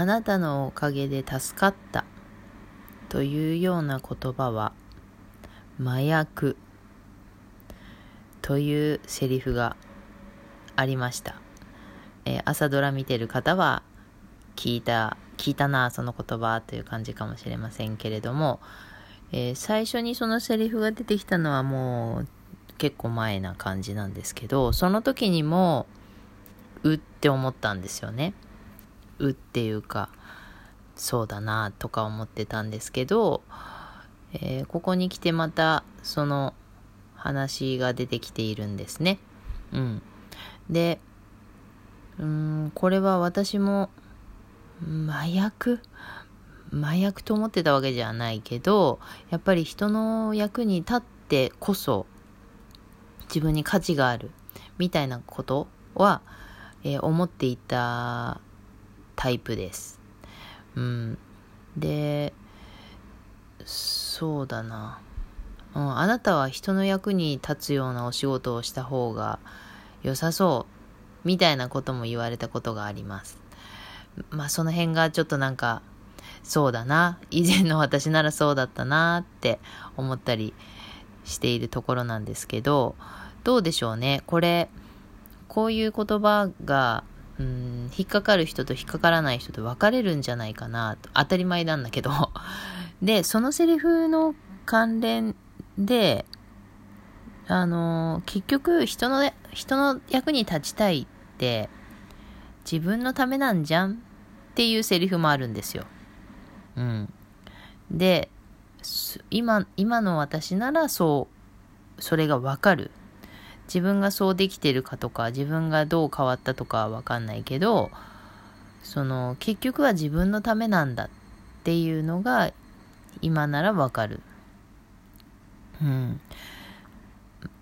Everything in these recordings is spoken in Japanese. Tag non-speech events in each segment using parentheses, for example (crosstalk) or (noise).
あなたのおかげで助かったというような言葉は麻薬というセリフがありました。えー、朝ドラ見てる方は聞いた、聞いたな、その言葉という感じかもしれませんけれども、えー、最初にそのセリフが出てきたのはもう結構前な感じなんですけど、その時にも、うって思ったんですよね。うっていうか、そうだなとか思ってたんですけど、えー、ここに来てまたその話が出てきているんですね。うん。で、うん、これは私も麻薬？麻薬と思ってたわけじゃないけど、やっぱり人の役に立ってこそ自分に価値があるみたいなことは、えー、思っていたタイプです。うん。で、そうだな。うん、あなたは人の役に立つようなお仕事をした方が良さそうみたいなことも言われたことがあります。まあその辺がちょっとなんかそうだな以前の私ならそうだったなって思ったりしているところなんですけどどうでしょうねこれこういう言葉がうん引っかかる人と引っかからない人と分かれるんじゃないかなと当たり前なんだけど (laughs) でそのセリフの関連であの結局人の人の役に立ちたいって自分のためなんじゃん？っていうセリフもあるんですよ。うん。で、今、今の私ならそう、それがわかる。自分がそうできてるかとか、自分がどう変わったとかはわかんないけど、その、結局は自分のためなんだっていうのが、今ならわかる。うん。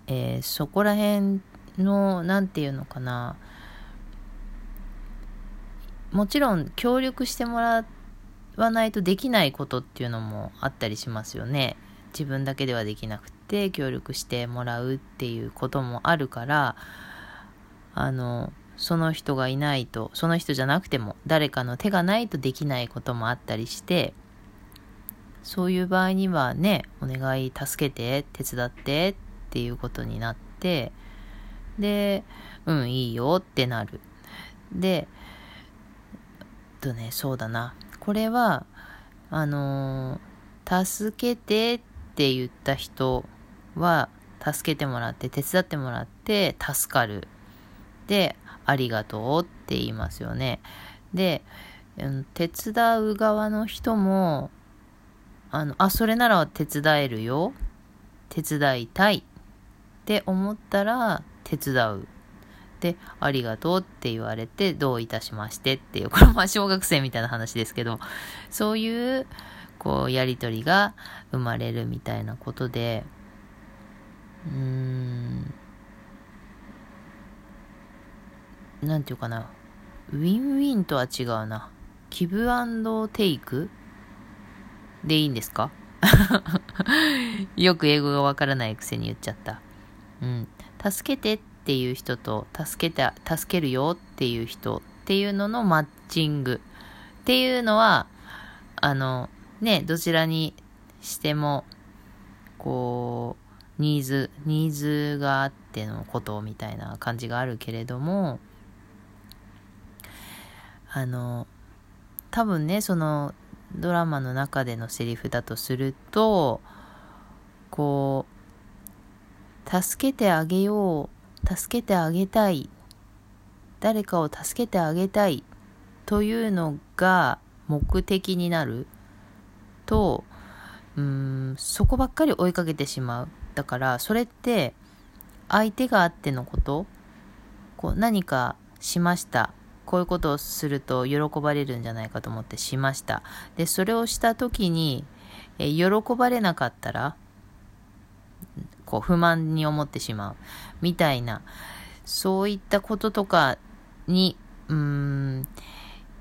えー、そこら辺の、なんていうのかな、もちろん協力してもらわないとできないことっていうのもあったりしますよね。自分だけではできなくて協力してもらうっていうこともあるからあのその人がいないとその人じゃなくても誰かの手がないとできないこともあったりしてそういう場合にはねお願い助けて手伝ってっていうことになってでうんいいよってなるでとね、そうだな。これは、あのー、助けてって言った人は、助けてもらって、手伝ってもらって、助かる。で、ありがとうって言いますよね。で、手伝う側の人も、あの、あ、それなら手伝えるよ。手伝いたいって思ったら手伝う。で、ありがとうって言われて、どういたしましてっていう、これま小学生みたいな話ですけど、そういう、こう、やりとりが生まれるみたいなことで、うーん、なんていうかな、ウィンウィンとは違うな。ギブアンドテイク？でいいんですか？(laughs) よく英語がわからないくせに言っちゃった。うん。助けてっていう人と助けて、助けるよっていう人っていうののマッチングっていうのは、あの、ね、どちらにしても、こう、ニーズ、ニーズがあってのことみたいな感じがあるけれども、あの、多分ね、そのドラマの中でのセリフだとすると、こう、助けてあげよう助けてあげたい誰かを助けてあげたいというのが目的になるとうんそこばっかり追いかけてしまう。だからそれって相手があってのことこう何かしました。こういうことをすると喜ばれるんじゃないかと思ってしました。でそれをした時にえ喜ばれなかったらこう不満に思ってしまう。みたいな、そういったこととかに、うーん、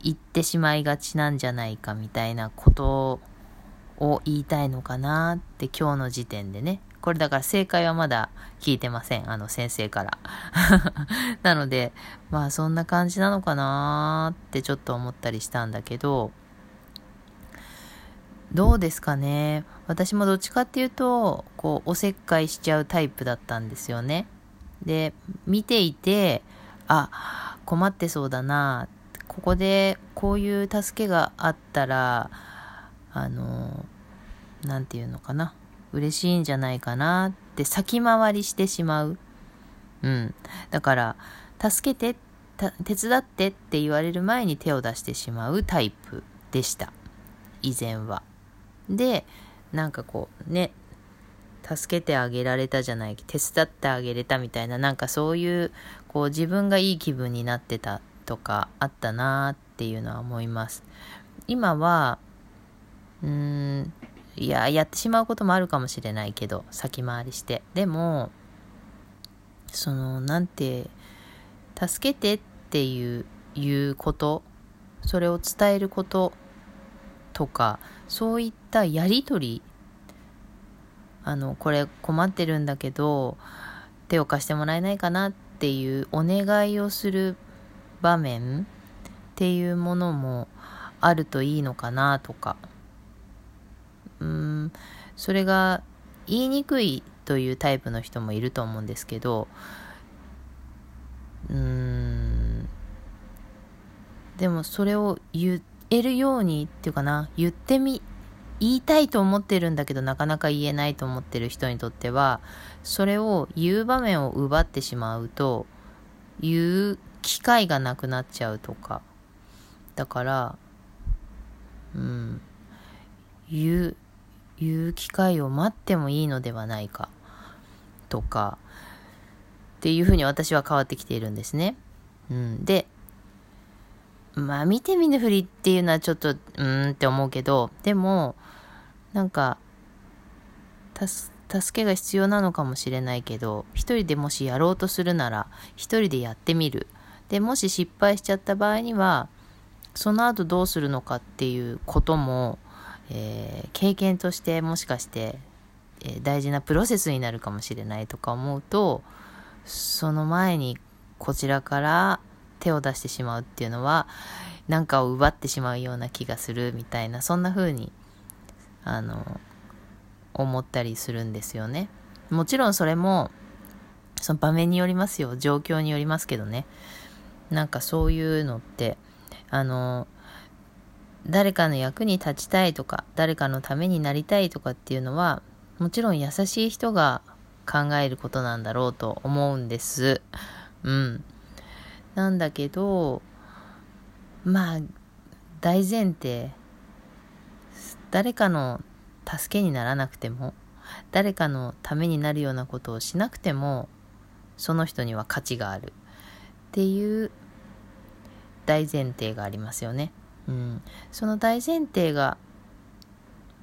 言ってしまいがちなんじゃないかみたいなことを言いたいのかなって今日の時点でね、これだから正解はまだ聞いてません。あの先生から。(laughs) なので、まあそんな感じなのかなってちょっと思ったりしたんだけど、どうですかね。私もどっちかっていうと、こう、おせっかいしちゃうタイプだったんですよね。で、見ていて、あ、困ってそうだな。ここでこういう助けがあったら、あの、なんていうのかな。嬉しいんじゃないかなって先回りしてしまう。うん。だから、助けて、手伝ってって言われる前に手を出してしまうタイプでした。以前は。で、なんかこうね、助けてあげられたじゃない、手伝ってあげれたみたいな、なんかそういう、こう自分がいい気分になってたとかあったなっていうのは思います。今は、うーん、いや、やってしまうこともあるかもしれないけど、先回りして。でも、その、なんて、助けてっていう、いうこと、それを伝えることとか、そういったやりとり、あの、これ困ってるんだけど、手を貸してもらえないかなっていうお願いをする場面っていうものもあるといいのかなとかうん。それが言いにくいというタイプの人もいると思うんですけどうん。でもそれを言えるようにっていうかな言ってみ言いたいと思ってるんだけどなかなか言えないと思ってる人にとってはそれを言う場面を奪ってしまうと言う機会がなくなっちゃうとか。だからうん。言う言う機会を待ってもいいのではないかとかっていうふうに私は変わってきているんですね。うん、でまあ見て見ぬふりっていうのはちょっとうーんって思うけどでもなんか助けが必要なのかもしれないけど一人でもしやろうとするなら一人でやってみるでもし失敗しちゃった場合にはその後どうするのかっていうこともえー、経験としてもしかして、えー、大事なプロセスになるかもしれないとか思うとその前にこちらから手を出してしまうっていうのは何かを奪ってしまうような気がするみたいなそんな風にあの思ったりするんですよね。もちろんそれもその場面によりますよ状況によりますけどねなんかそういうのってあの誰かの役に立ちたいとか誰かのためになりたいとかっていうのはもちろん優しい人が考えることなんだろうと思うんです。うん。なんだけどまあ大前提誰かの助けにならなくても誰かのためになるようなことをしなくてもその人には価値があるっていう大前提がありますよね。うん、その大前提が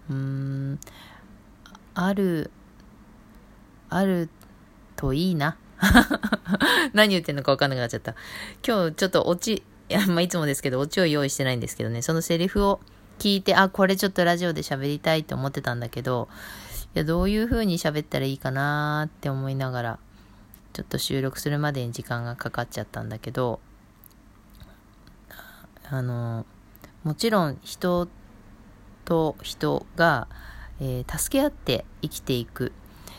うんあるあるといいな。(laughs) 何言ってんのか分かんなくなっちゃった。今日ちょっとオチい、(laughs) まあ、いつもですけどオチを用意してないんですけどね。そのセリフを聞いてあこれちょっとラジオで喋りたいと思ってたんだけどいやどういう風に喋ったらいいかなって思いながらちょっと収録するまでに時間がかかっちゃったんだけどあのもちろん人と人が、えー、助け合って生きていく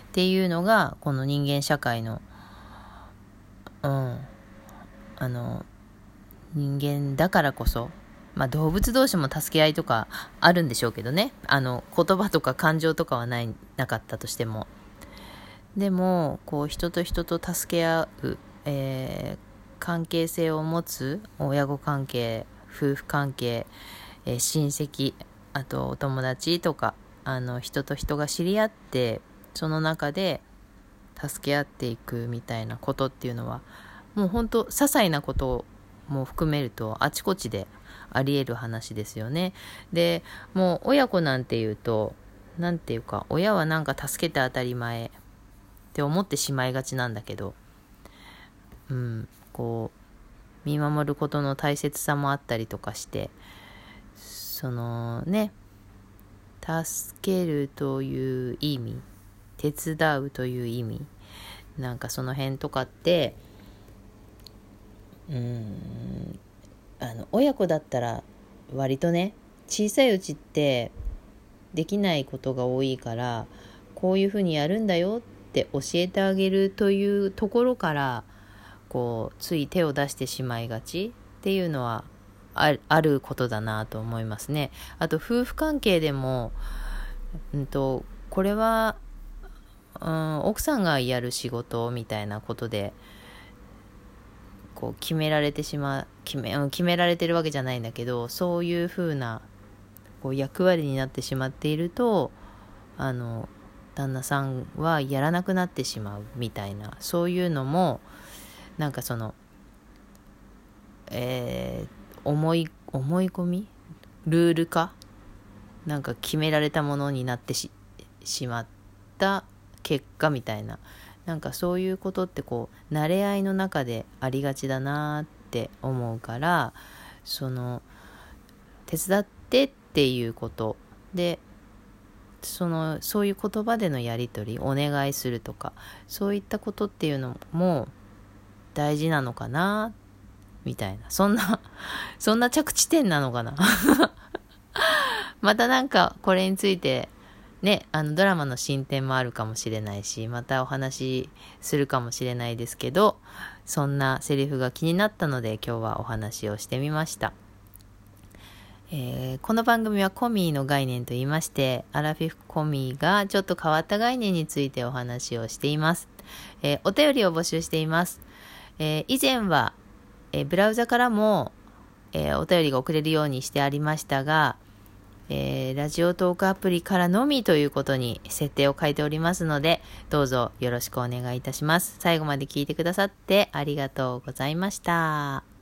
っていうのがこの人間社会のうんあの人間だからこそまあ動物同士も助け合いとかあるんでしょうけどね。あの言葉とか感情とかはないなかったとしても。でもこう人と人と助け合う、えー、関係性を持つ親子関係夫婦関係、えー、親戚あとお友達とかあの人と人が知り合ってその中で助け合っていくみたいなことっていうのはもうほんと些細なことも含めるとあちこちでありえる話ですよね。でもう親子なんていうと何て言うか親はなんか助けて当たり前って思ってしまいがちなんだけどうんこう見守ることの大切さもあったりとかしてそのね助けるという意味手伝うという意味なんかその辺とかってうんあの親子だったら割とね小さいうちってできないことが多いからこういうふうにやるんだよって教えてあげるというところからこうつい手を出してしまいがちっていうのはあることだなと思いますね。あと夫婦関係でも、うんと、これは、うん、奥さんがやる仕事みたいなことでこう決められてしまう決め,、決められてるわけじゃないんだけどそういう風なこう役割になってしまっているとあの旦那さんはやらなくなってしまうみたいなそういうのもなんかそのえー、思い思い込み？ルール化？なんか決められたものになってしまった結果みたいな。なんかそういうことってこう慣れ合いの中でありがちだなって思うからその手伝ってっていうこと。でそのそういう言葉でのやり取りお願いするとかそういったことっていうのも大事なのかな？みたいなそんな (laughs) そんな着地点なのかな？(laughs) またなんかこれについてね、あのドラマの進展もあるかもしれないし、またお話しするかもしれないですけど、そんなセリフが気になったので今日はお話をしてみました。えー、この番組はコミーの概念と言いまして、アラフィフコミーがちょっと変わった概念についてお話をしています。えー、お便りを募集しています。えー、以前は、えブラウザからも、えお便りが送れるようにしてありましたが、えー、ラジオトークアプリからのみということに設定を変えておりますので、どうぞよろしくお願いいたします。最後まで聞いてくださってありがとうございました。